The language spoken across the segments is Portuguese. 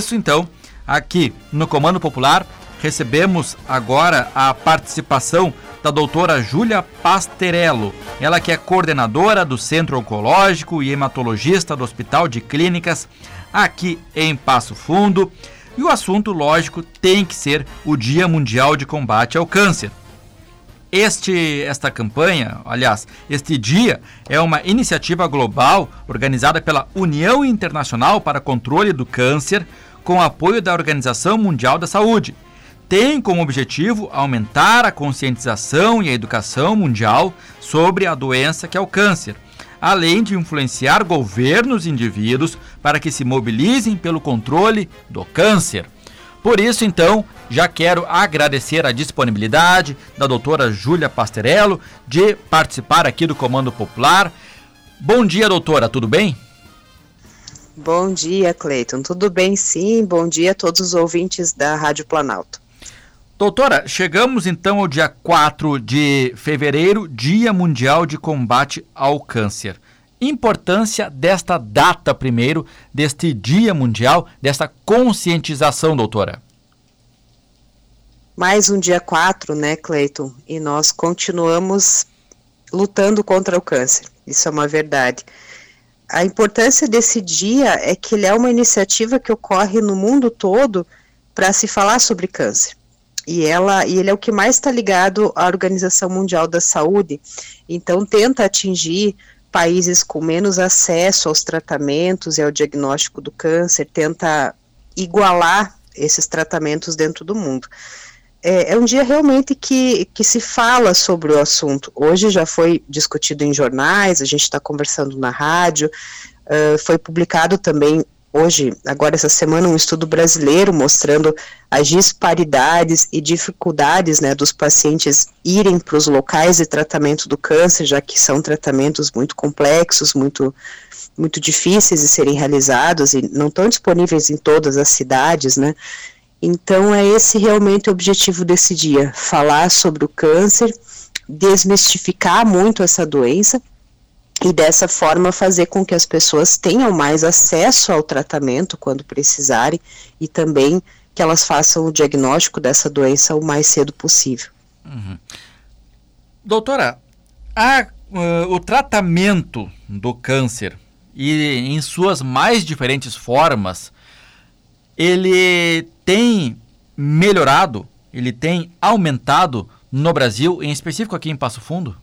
isso, então, aqui no Comando Popular, recebemos agora a participação da doutora Júlia Pasterello, ela que é coordenadora do Centro Oncológico e hematologista do Hospital de Clínicas aqui em Passo Fundo. E o assunto, lógico, tem que ser o Dia Mundial de Combate ao Câncer. Este, esta campanha, aliás, este dia é uma iniciativa global organizada pela União Internacional para Controle do Câncer, com apoio da Organização Mundial da Saúde. Tem como objetivo aumentar a conscientização e a educação mundial sobre a doença que é o câncer, além de influenciar governos e indivíduos para que se mobilizem pelo controle do câncer. Por isso, então, já quero agradecer a disponibilidade da doutora Júlia Pasterello de participar aqui do Comando Popular. Bom dia, doutora, tudo bem? Bom dia, Cleiton. Tudo bem, sim. Bom dia a todos os ouvintes da Rádio Planalto. Doutora, chegamos então ao dia 4 de fevereiro, Dia Mundial de Combate ao Câncer. Importância desta data primeiro, deste Dia Mundial, desta conscientização, doutora mais um dia 4, né, Cleiton? E nós continuamos lutando contra o câncer. Isso é uma verdade. A importância desse dia é que ele é uma iniciativa que ocorre no mundo todo para se falar sobre câncer. E, ela, e ele é o que mais está ligado à Organização Mundial da Saúde, então tenta atingir países com menos acesso aos tratamentos e ao diagnóstico do câncer, tenta igualar esses tratamentos dentro do mundo é, é, um dia realmente que, que se fala sobre o assunto. Hoje já foi discutido em jornais, a gente está conversando na rádio, uh, foi publicado também hoje, agora essa semana, um estudo brasileiro mostrando as disparidades e dificuldades né, dos pacientes irem para os locais de tratamento do câncer, já que são tratamentos muito complexos, muito, muito difíceis de serem realizados e não estão disponíveis em todas as cidades, né? Então, é esse realmente o objetivo desse dia: falar sobre o câncer, desmistificar muito essa doença e dessa forma fazer com que as pessoas tenham mais acesso ao tratamento quando precisarem e também que elas façam o diagnóstico dessa doença o mais cedo possível. Uhum. Doutora, a, uh, o tratamento do câncer e em suas mais diferentes formas, ele tem melhorado, ele tem aumentado no Brasil, em específico aqui em Passo Fundo?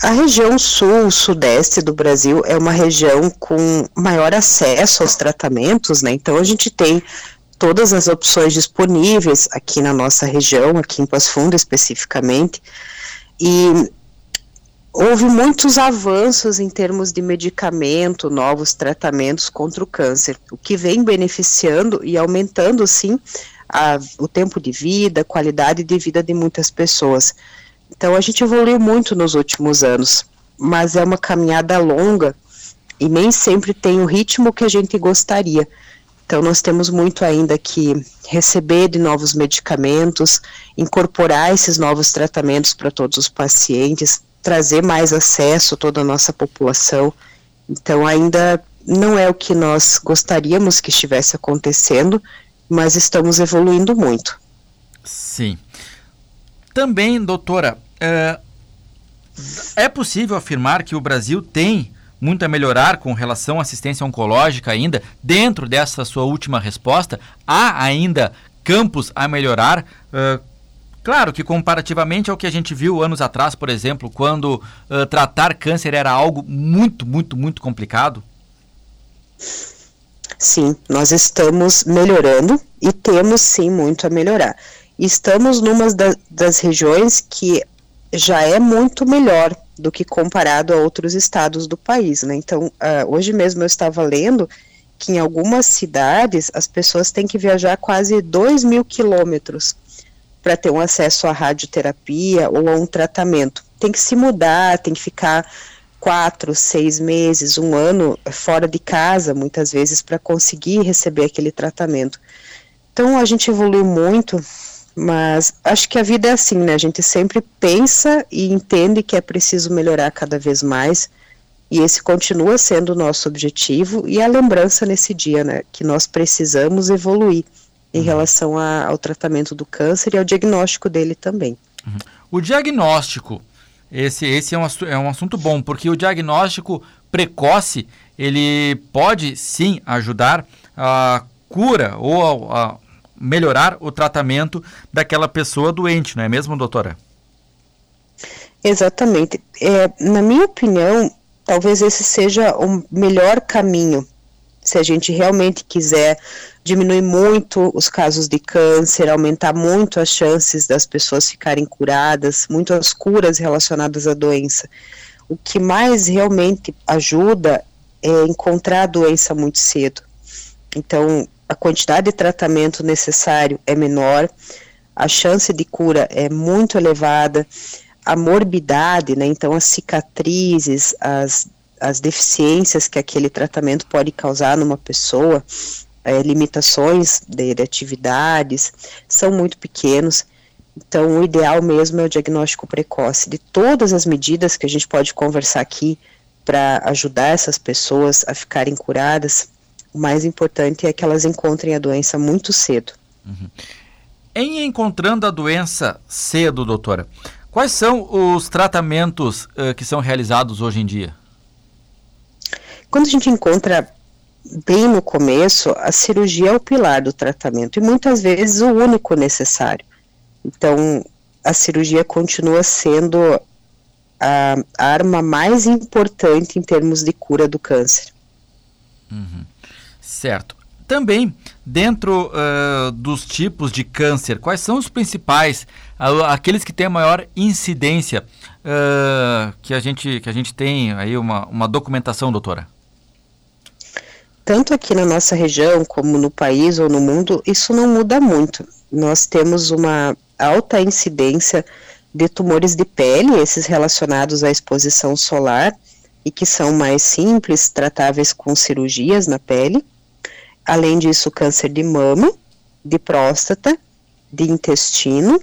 A região sul-sudeste do Brasil é uma região com maior acesso aos tratamentos, né? Então a gente tem todas as opções disponíveis aqui na nossa região, aqui em Passo Fundo especificamente. E houve muitos avanços em termos de medicamento, novos tratamentos contra o câncer, o que vem beneficiando e aumentando, sim, a, o tempo de vida, a qualidade de vida de muitas pessoas. Então, a gente evoluiu muito nos últimos anos, mas é uma caminhada longa e nem sempre tem o ritmo que a gente gostaria. Então, nós temos muito ainda que receber de novos medicamentos, incorporar esses novos tratamentos para todos os pacientes, trazer mais acesso a toda a nossa população. Então, ainda não é o que nós gostaríamos que estivesse acontecendo, mas estamos evoluindo muito. Sim. Também, doutora, é, é possível afirmar que o Brasil tem muito a melhorar com relação à assistência oncológica ainda? Dentro dessa sua última resposta, há ainda campos a melhorar? Uh, Claro que comparativamente ao que a gente viu anos atrás, por exemplo, quando uh, tratar câncer era algo muito, muito, muito complicado. Sim, nós estamos melhorando e temos sim muito a melhorar. Estamos numa da, das regiões que já é muito melhor do que comparado a outros estados do país, né? Então, uh, hoje mesmo eu estava lendo que em algumas cidades as pessoas têm que viajar quase 2 mil quilômetros para ter um acesso à radioterapia ou a um tratamento. Tem que se mudar, tem que ficar quatro, seis meses, um ano fora de casa, muitas vezes, para conseguir receber aquele tratamento. Então a gente evoluiu muito, mas acho que a vida é assim, né? A gente sempre pensa e entende que é preciso melhorar cada vez mais, E esse continua sendo o nosso objetivo e a lembrança nesse dia, né, que nós precisamos evoluir em uhum. relação a, ao tratamento do câncer e ao diagnóstico dele também. Uhum. O diagnóstico, esse, esse é, um, é um assunto bom, porque o diagnóstico precoce, ele pode sim ajudar a cura ou a, a melhorar o tratamento daquela pessoa doente, não é mesmo, doutora? Exatamente. É, na minha opinião, talvez esse seja o melhor caminho. Se a gente realmente quiser diminuir muito os casos de câncer, aumentar muito as chances das pessoas ficarem curadas, muito as curas relacionadas à doença. O que mais realmente ajuda é encontrar a doença muito cedo. Então, a quantidade de tratamento necessário é menor, a chance de cura é muito elevada, a morbidade, né, então as cicatrizes, as, as deficiências que aquele tratamento pode causar numa pessoa, é, limitações de, de atividades, são muito pequenos. Então, o ideal mesmo é o diagnóstico precoce de todas as medidas que a gente pode conversar aqui para ajudar essas pessoas a ficarem curadas o mais importante é que elas encontrem a doença muito cedo. Uhum. Em encontrando a doença cedo, doutora, quais são os tratamentos uh, que são realizados hoje em dia? Quando a gente encontra bem no começo, a cirurgia é o pilar do tratamento e muitas vezes o único necessário. Então, a cirurgia continua sendo a, arma mais importante em termos de cura do câncer. Uhum. Certo. Também, dentro uh, dos tipos de câncer, quais são os principais, aqueles que têm a maior incidência, uh, que, a gente, que a gente tem aí uma, uma documentação, doutora? Tanto aqui na nossa região, como no país ou no mundo, isso não muda muito. Nós temos uma alta incidência de tumores de pele, esses relacionados à exposição solar, e que são mais simples, tratáveis com cirurgias na pele Além disso, câncer de mama, de próstata, de intestino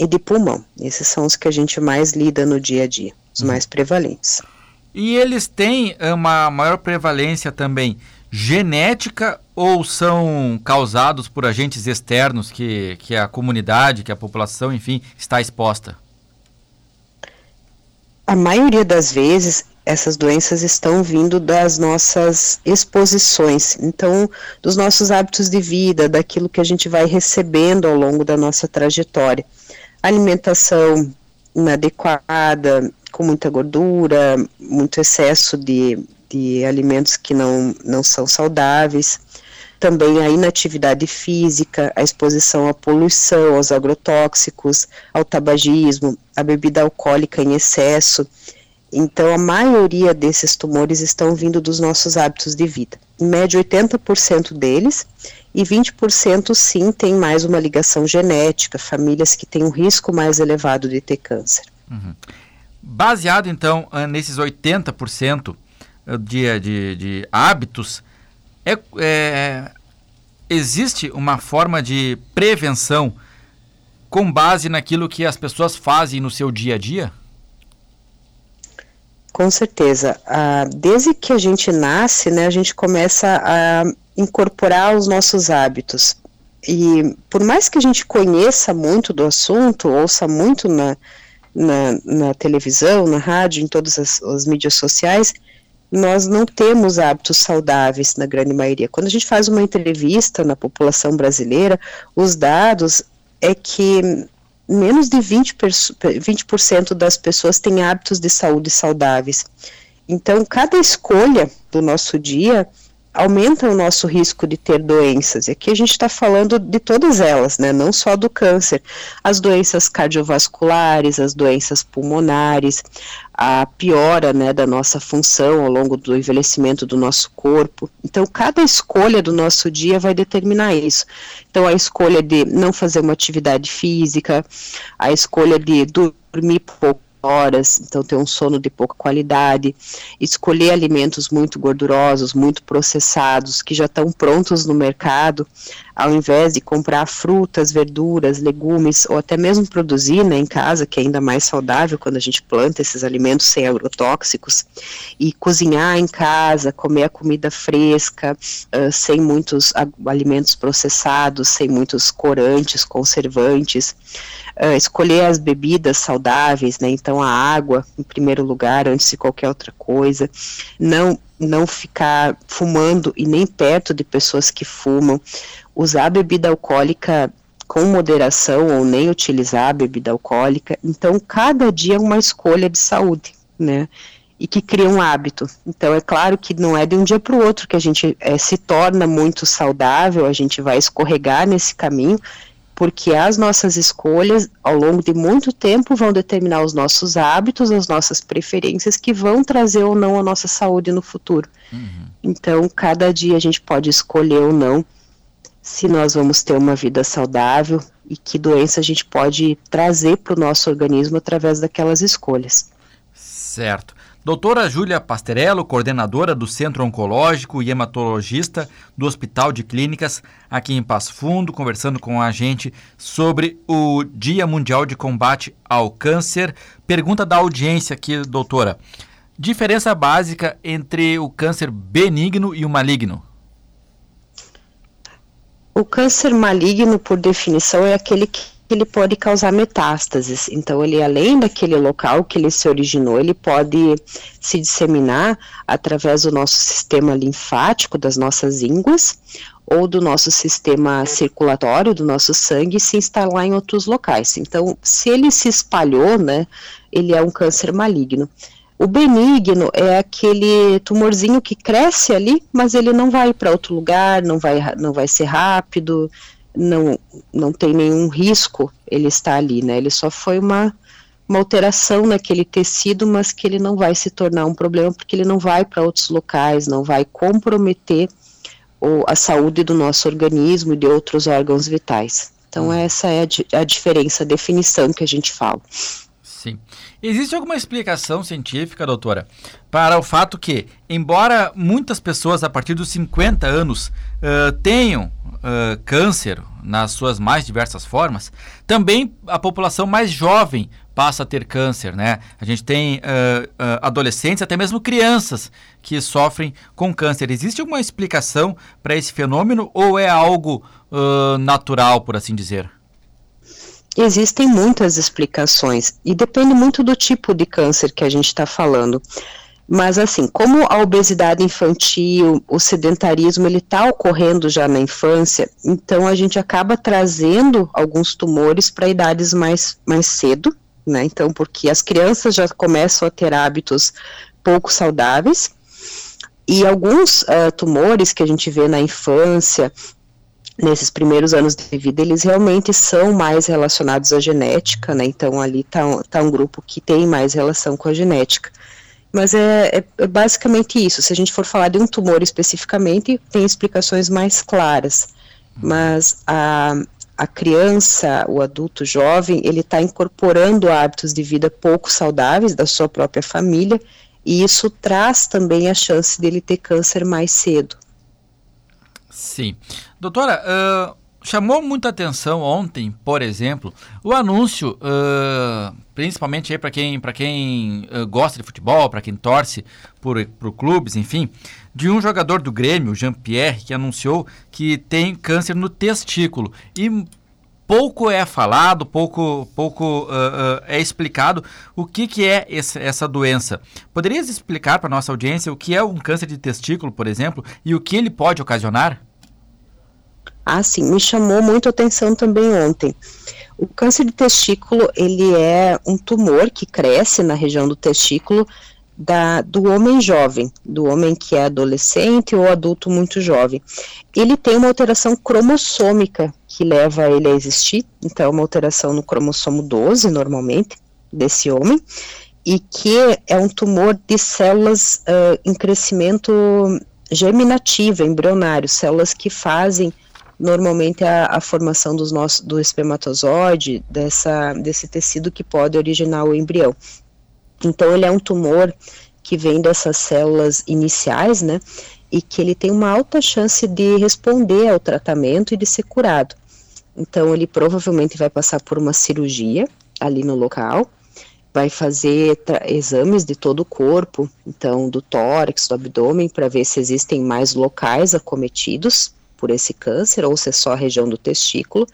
e de pulmão. Esses são os que a gente mais lida no dia a dia, os uhum. mais prevalentes. E eles têm uma maior prevalência também genética ou são causados por agentes externos que, que a comunidade, que a população, enfim, está exposta? A maioria das vezes essas doenças estão vindo das nossas exposições, então, dos nossos hábitos de vida, daquilo que a gente vai recebendo ao longo da nossa trajetória. Alimentação inadequada, com muita gordura, muito excesso de, de alimentos que não, não são saudáveis, também a inatividade física, a exposição à poluição, aos agrotóxicos, ao tabagismo, a bebida alcoólica em excesso então, a maioria desses tumores estão vindo dos nossos hábitos de vida. Em média, 80% deles, e 20% sim tem mais uma ligação genética, famílias que têm um risco mais elevado de ter câncer. Uhum. Baseado, então, ah, nesses 80% ah, de, de, de hábitos, é, é, existe uma forma de prevenção com base naquilo que as pessoas fazem no seu dia a dia? Com certeza. Ah, desde que a gente nasce, né, a gente começa a incorporar os nossos hábitos. E por mais que a gente conheça muito do assunto, ouça muito na, na, na televisão, na rádio, em todas as, as mídias sociais, nós não temos hábitos saudáveis na grande maioria. Quando a gente faz uma entrevista na população brasileira, os dados é que menos de 20%, 20 das pessoas têm hábitos de saúde saudáveis. Então, cada escolha do nosso dia aumenta o nosso risco de ter doenças. E aqui a gente está falando de todas elas, né? Não só do câncer, as doenças cardiovasculares, as doenças pulmonares, a piora, né, da nossa função ao longo do envelhecimento do nosso corpo. Então, cada escolha do nosso dia vai determinar isso. Então, a escolha de não fazer uma atividade física, a escolha de dormir pouco horas, então ter um sono de pouca qualidade, escolher alimentos muito gordurosos, muito processados, que já estão prontos no mercado, ao invés de comprar frutas, verduras, legumes, ou até mesmo produzir né, em casa, que é ainda mais saudável quando a gente planta esses alimentos sem agrotóxicos, e cozinhar em casa, comer a comida fresca, uh, sem muitos alimentos processados, sem muitos corantes, conservantes, uh, escolher as bebidas saudáveis, né, então a água em primeiro lugar, antes de qualquer outra coisa, não não ficar fumando e nem perto de pessoas que fumam, usar bebida alcoólica com moderação ou nem utilizar a bebida alcoólica. Então, cada dia é uma escolha de saúde, né? E que cria um hábito. Então, é claro que não é de um dia para o outro que a gente é, se torna muito saudável, a gente vai escorregar nesse caminho, porque as nossas escolhas, ao longo de muito tempo, vão determinar os nossos hábitos, as nossas preferências, que vão trazer ou não a nossa saúde no futuro. Uhum. Então, cada dia a gente pode escolher ou não se nós vamos ter uma vida saudável e que doença a gente pode trazer para o nosso organismo através daquelas escolhas. Certo. Doutora Júlia Pasterello, coordenadora do Centro Oncológico e hematologista do Hospital de Clínicas, aqui em Passo Fundo, conversando com a gente sobre o Dia Mundial de Combate ao Câncer. Pergunta da audiência aqui, doutora. Diferença básica entre o câncer benigno e o maligno? O câncer maligno, por definição, é aquele que ele pode causar metástases. Então, ele além daquele local que ele se originou, ele pode se disseminar através do nosso sistema linfático, das nossas ínguas, ou do nosso sistema circulatório, do nosso sangue, e se instalar em outros locais. Então, se ele se espalhou, né, ele é um câncer maligno. O benigno é aquele tumorzinho que cresce ali, mas ele não vai para outro lugar, não vai, não vai ser rápido, não, não tem nenhum risco ele estar ali, né? Ele só foi uma, uma alteração naquele tecido, mas que ele não vai se tornar um problema porque ele não vai para outros locais, não vai comprometer o, a saúde do nosso organismo e de outros órgãos vitais. Então, hum. essa é a, a diferença, a definição que a gente fala. Sim. Existe alguma explicação científica, doutora, para o fato que, embora muitas pessoas a partir dos 50 anos uh, tenham uh, câncer nas suas mais diversas formas, também a população mais jovem passa a ter câncer, né? A gente tem uh, adolescentes, até mesmo crianças que sofrem com câncer. Existe alguma explicação para esse fenômeno ou é algo natural, por assim dizer? Existem muitas explicações e depende muito do tipo de câncer que a gente está falando. Mas assim, como a obesidade infantil, o sedentarismo, ele está ocorrendo já na infância, então a gente acaba trazendo alguns tumores para idades mais, mais cedo, né? Então, porque as crianças já começam a ter hábitos pouco saudáveis, e alguns uh, tumores que a gente vê na infância, nesses primeiros anos de vida, eles realmente são mais relacionados à genética, né? Então ali está tá um grupo que tem mais relação com a genética. Mas é, é, é, basicamente isso. Se a gente for falar de um tumor especificamente, tem explicações mais claras. Mas a, a criança, o adulto jovem, ele está incorporando hábitos de vida pouco saudáveis da sua própria família, e isso traz também a chance dele ter câncer mais cedo. Sim. Doutora, uh, chamou muita atenção ontem, por exemplo, o anúncio, uh, principalmente para quem, quem uh, gosta de futebol, para quem torce por, por clubes, enfim, de um jogador do Grêmio, Jean-Pierre, que anunciou que tem câncer no testículo. E pouco é falado, pouco, pouco uh, uh, é explicado o que, que é esse, essa doença. Poderias explicar para nossa audiência o que é um câncer de testículo, por exemplo, e o que ele pode ocasionar? Ah, sim, me chamou muito a atenção também ontem. O câncer de testículo, ele é um tumor que cresce na região do testículo da, do homem jovem, do homem que é adolescente ou adulto muito jovem. Ele tem uma alteração cromossômica que leva ele a existir, então é uma alteração no cromossomo 12, normalmente, desse homem, e que é um tumor de células uh, em crescimento germinativo, embrionário, células que fazem normalmente a, a formação dos nossos, do espermatozoide, dessa, desse tecido que pode originar o embrião. Então, ele é um tumor que vem dessas células iniciais, né? E que ele tem uma alta chance de responder ao tratamento e de ser curado. Então, ele provavelmente vai passar por uma cirurgia ali no local, vai fazer exames de todo o corpo, então do tórax, do abdômen, para ver se existem mais locais acometidos por esse câncer ou se é só a região do testículo.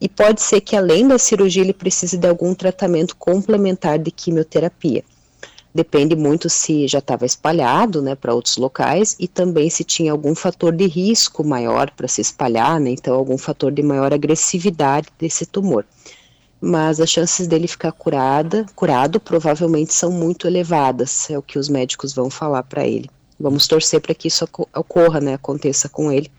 E pode ser que além da cirurgia ele precise de algum tratamento complementar de quimioterapia. Depende muito se já estava espalhado, né, para outros locais e também se tinha algum fator de risco maior para se espalhar, né, então algum fator de maior agressividade desse tumor mas as chances dele ficar curada, curado provavelmente são muito elevadas, é o que os médicos vão falar para ele. Vamos torcer para que isso ocorra, né, aconteça com ele,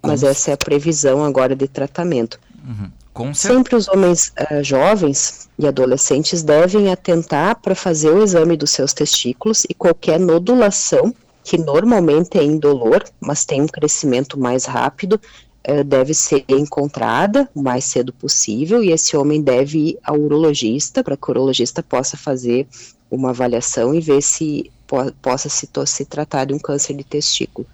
mas essa é a previsão agora de tratamento. Uhum. Sempre os homens uh, jovens e adolescentes devem atentar para fazer o exame dos seus testículos e qualquer nodulação, que normalmente é indolor, mas tem um crescimento mais rápido, eh, deve ser encontrada o mais cedo possível e esse homem deve ir ao urologista para que o urologista possa fazer uma avaliação e ver se po possa se, se tratar de um câncer de testículo.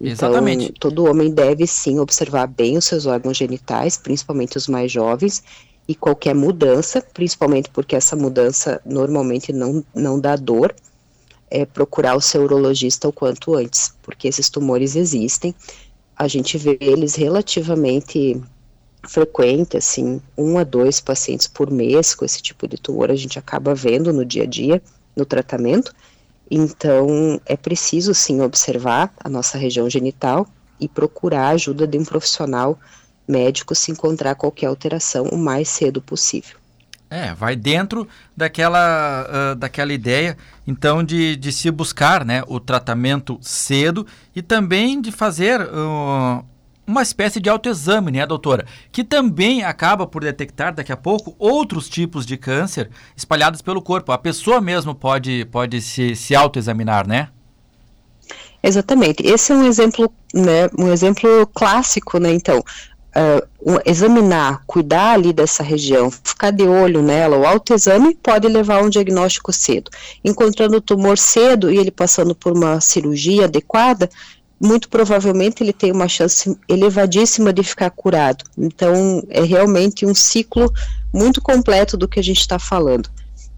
Exatamente. Então, todo homem deve sim observar bem os seus órgãos genitais, principalmente os mais jovens, e qualquer mudança, principalmente porque essa mudança normalmente não, não dá dor, é procurar o seu urologista o quanto antes, porque esses tumores existem a gente vê eles relativamente frequente, assim, um a dois pacientes por mês com esse tipo de tumor a gente acaba vendo no dia a dia, no tratamento. Então, é preciso sim observar a nossa região genital e procurar a ajuda de um profissional médico se encontrar qualquer alteração o mais cedo possível. É, vai dentro daquela, uh, daquela ideia, então, de, de se buscar né, o tratamento cedo e também de fazer uh, uma espécie de autoexame, né, doutora? Que também acaba por detectar daqui a pouco outros tipos de câncer espalhados pelo corpo. A pessoa mesmo pode, pode se, se autoexaminar, né? Exatamente. Esse é um exemplo, né, um exemplo clássico, né, então uh, examinar, cuidar ali dessa região, ficar de olho nela, o autoexame pode levar a um diagnóstico cedo. Encontrando o tumor cedo e ele passando por uma cirurgia adequada, muito provavelmente ele tem uma chance elevadíssima de ficar curado. Então, é realmente um ciclo muito completo do que a gente está falando.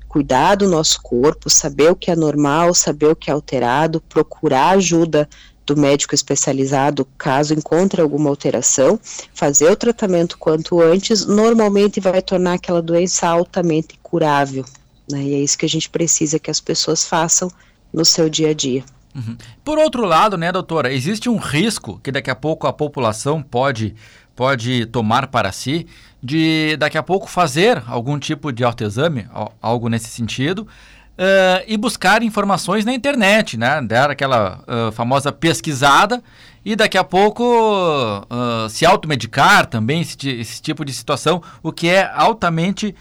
Cuidar do nosso corpo, saber o que é normal, saber o que é alterado, procurar ajuda do médico especializado, caso encontre alguma alteração, fazer o tratamento quanto antes, normalmente vai tornar aquela doença altamente curável. Né? E é isso que a gente precisa que as pessoas façam no seu dia a dia. Uhum. Por outro lado, né, doutora, existe um risco que daqui a pouco a população pode, pode tomar para si de daqui a pouco fazer algum tipo de autoexame, algo nesse sentido, uh, e buscar informações na internet, né? Dar aquela uh, famosa pesquisada e daqui a pouco uh, se automedicar também, esse, esse, tipo de situação, o que é altamente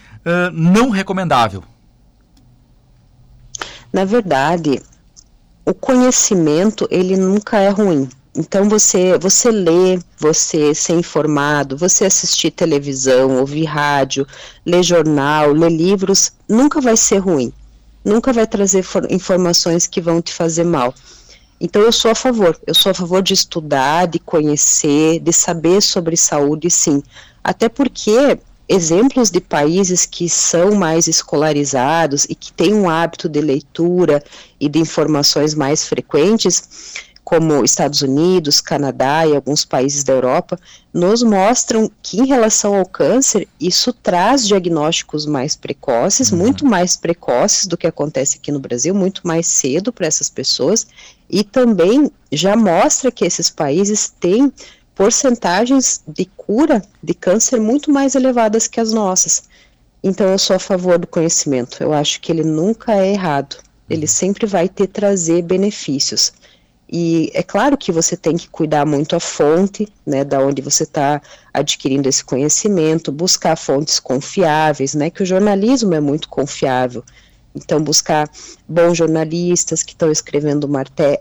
não recomendável. Na verdade, o conhecimento ele nunca é ruim. Então você você lê, você ser informado, você assistir televisão, ouvir rádio, ler jornal, ler livros, nunca vai ser ruim nunca vai trazer informações que vão te fazer mal. Então eu sou a favor, eu sou a favor de estudar, de conhecer, de saber sobre saúde, sim. Até porque exemplos de países que são mais escolarizados e que têm um hábito de leitura e de informações mais frequentes, como Estados Unidos, Canadá e alguns países da Europa, nos mostram que em relação ao câncer, isso traz diagnósticos mais precoces, uhum. muito mais precoces do que acontece aqui no Brasil, muito mais cedo para essas pessoas, e também já mostra que esses países têm porcentagens de cura de câncer muito mais elevadas que as nossas. Então eu sou a favor do conhecimento. Eu acho que ele nunca é errado. Ele uhum. sempre vai ter trazer benefícios. E é claro que você tem que cuidar muito a fonte, né, da onde você está adquirindo esse conhecimento, buscar fontes confiáveis, né, que o jornalismo é muito confiável. Então, buscar bons jornalistas que estão escrevendo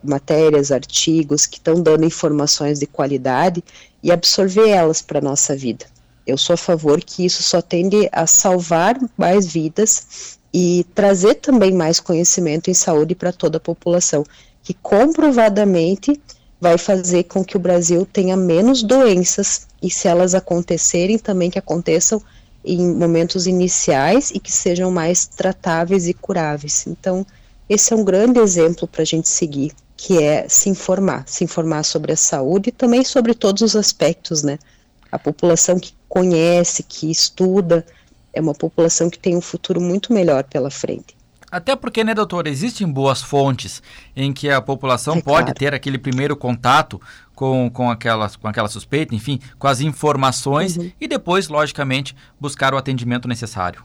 matérias, artigos, que estão dando informações de qualidade e absorver elas para a nossa vida. Eu sou a favor que isso só tende a salvar mais vidas e trazer também mais conhecimento em saúde para toda a população, que comprovadamente vai fazer com que o Brasil tenha menos doenças e se elas acontecerem também que aconteçam em momentos iniciais e que sejam mais tratáveis e curáveis. Então, esse é um grande exemplo para a gente seguir, que é se informar, se informar sobre a saúde e também sobre todos os aspectos, né? A população que conhece, que estuda, é uma população que tem um futuro muito melhor pela frente. Até porque, né, doutor, existem boas fontes em que a população é pode claro. ter aquele primeiro contato com, com, aquela, com aquela suspeita, enfim, com as informações uhum. e depois, logicamente, buscar o atendimento necessário.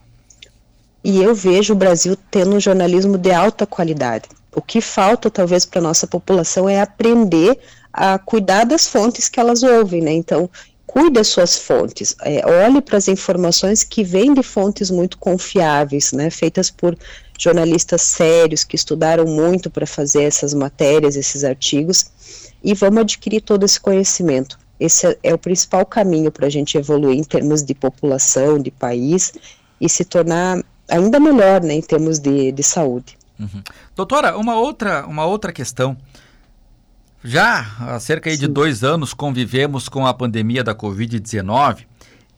E eu vejo o Brasil tendo um jornalismo de alta qualidade. O que falta, talvez, para a nossa população é aprender a cuidar das fontes que elas ouvem, né? Então, cuide das suas fontes, é, olhe para as informações que vêm de fontes muito confiáveis, né, feitas por jornalistas sérios que estudaram muito para fazer essas matérias, esses artigos, e vamos adquirir todo esse conhecimento. Esse é, é o principal caminho para a gente evoluir em termos de população, de país, e se tornar ainda melhor né, em termos de, de saúde. Uhum. Doutora, uma outra, uma outra questão. Já há cerca de dois anos convivemos com a pandemia da Covid-19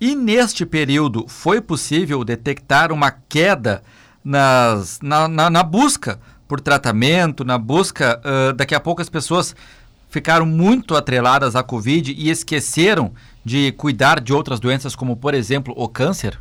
e neste período foi possível detectar uma queda nas, na, na, na busca por tratamento, na busca. Uh, daqui a pouco as pessoas ficaram muito atreladas à Covid e esqueceram de cuidar de outras doenças, como por exemplo o câncer?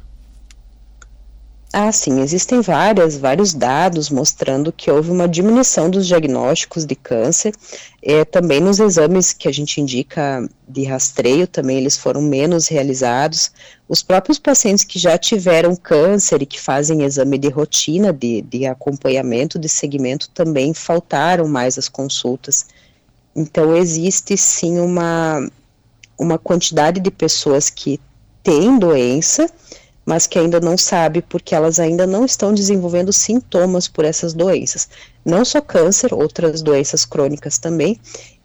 Ah, sim, existem várias, vários dados mostrando que houve uma diminuição dos diagnósticos de câncer, é, também nos exames que a gente indica de rastreio, também eles foram menos realizados. Os próprios pacientes que já tiveram câncer e que fazem exame de rotina, de, de acompanhamento, de segmento, também faltaram mais as consultas. Então, existe sim uma, uma quantidade de pessoas que têm doença, mas que ainda não sabe porque elas ainda não estão desenvolvendo sintomas por essas doenças. Não só câncer, outras doenças crônicas também,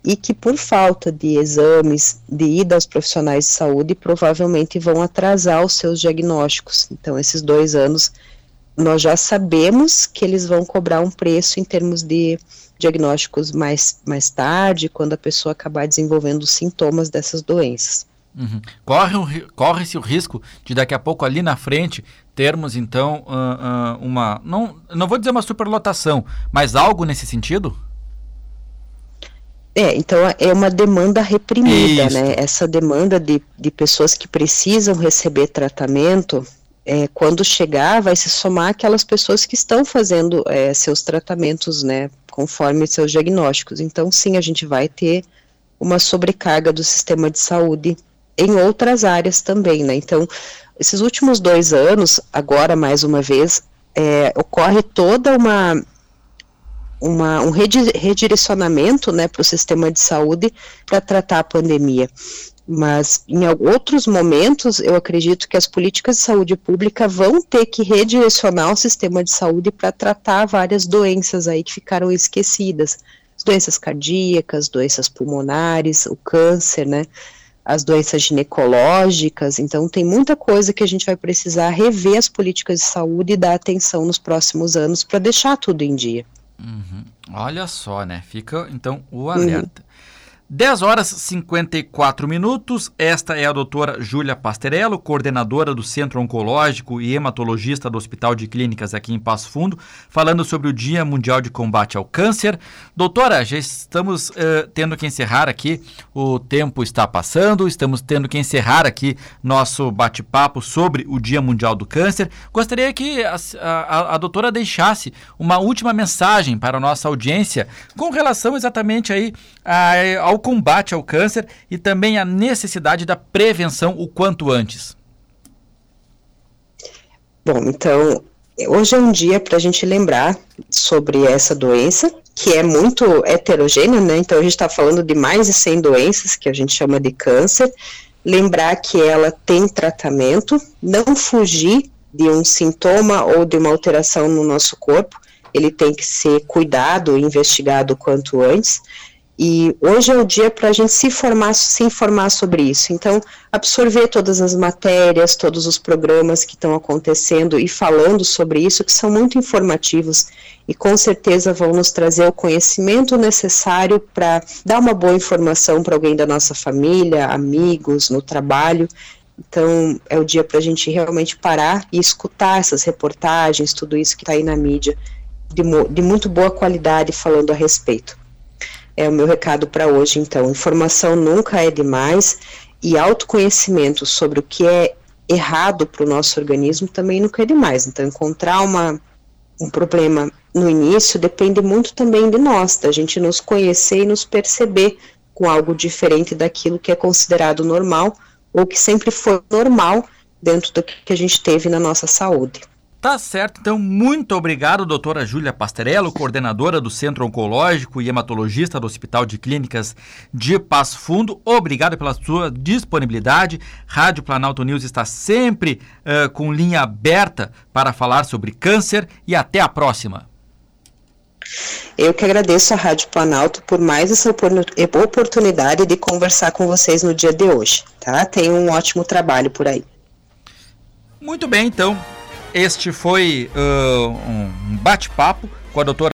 e que por falta de exames, de ida aos profissionais de saúde, provavelmente vão atrasar os seus diagnósticos. Então, esses dois anos, nós já sabemos que eles vão cobrar um preço em termos de diagnósticos mais, mais tarde, quando a pessoa acabar desenvolvendo os sintomas dessas doenças. Uhum. Corre-se corre o risco de daqui a pouco ali na frente termos então uh, uh, uma. Não, não vou dizer uma superlotação, mas algo nesse sentido? É, então é uma demanda reprimida, Isso. né? Essa demanda de, de pessoas que precisam receber tratamento, é, quando chegar, vai se somar aquelas pessoas que estão fazendo é, seus tratamentos, né? Conforme seus diagnósticos. Então, sim, a gente vai ter uma sobrecarga do sistema de saúde em outras áreas também, né? Então, esses últimos dois anos, agora mais uma vez, é, ocorre toda uma, uma um redirecionamento, né, para o sistema de saúde para tratar a pandemia. Mas em outros momentos, eu acredito que as políticas de saúde pública vão ter que redirecionar o sistema de saúde para tratar várias doenças aí que ficaram esquecidas, doenças cardíacas, doenças pulmonares, o câncer, né? as doenças ginecológicas, então tem muita coisa que a gente vai precisar rever as políticas de saúde e dar atenção nos próximos anos para deixar tudo em dia. Uhum. Olha só, né? Fica então o alerta. 10 horas e 54 minutos. Esta é a doutora Júlia Pasterello, coordenadora do Centro Oncológico e hematologista do Hospital de Clínicas aqui em Passo Fundo, falando sobre o Dia Mundial de Combate ao Câncer. Doutora, já estamos uh, tendo que encerrar aqui, o tempo está passando, estamos tendo que encerrar aqui nosso bate-papo sobre o Dia Mundial do Câncer. Gostaria que a, a, a doutora deixasse uma última mensagem para a nossa audiência com relação exatamente aí a, ao combate ao câncer e também a necessidade da prevenção o quanto antes? Bom, então, hoje é um dia para a gente lembrar sobre essa doença, que é muito heterogênea, né? Então, a gente está falando de mais de 100 doenças que a gente chama de câncer. Lembrar que ela tem tratamento, não fugir de um sintoma ou de uma alteração no nosso corpo, ele tem que ser cuidado investigado quanto antes E hoje é o dia para a gente se se informar sobre isso. Então, absorver todas as matérias, todos os programas que estão acontecendo e falando sobre isso, que são muito informativos e com certeza vão nos trazer o conhecimento necessário para dar uma boa informação para alguém da nossa família, amigos, no trabalho. Então, é o dia para a gente realmente parar e escutar essas reportagens, tudo isso que está aí na mídia, de, de muito boa qualidade falando a respeito. É o meu recado para hoje, então. Informação nunca é demais e autoconhecimento sobre o que é errado para o nosso organismo também nunca é demais. Então, encontrar uma, um problema no início depende muito também de nós, da gente nos conhecer e nos perceber com algo diferente daquilo que é considerado normal ou que sempre foi normal dentro do que a gente teve na nossa saúde. Tá certo, então muito obrigado, doutora Júlia Pasterello, coordenadora do Centro Oncológico e hematologista do Hospital de Clínicas de Passo Fundo. Obrigado pela sua disponibilidade. Rádio Planalto News está sempre uh, com linha aberta para falar sobre câncer e até a próxima. Eu que agradeço a Rádio Planalto por mais essa oportunidade de conversar com vocês no dia de hoje, tá? Tenham um ótimo trabalho por aí. Muito bem, então. Este foi uh, um bate-papo com a doutora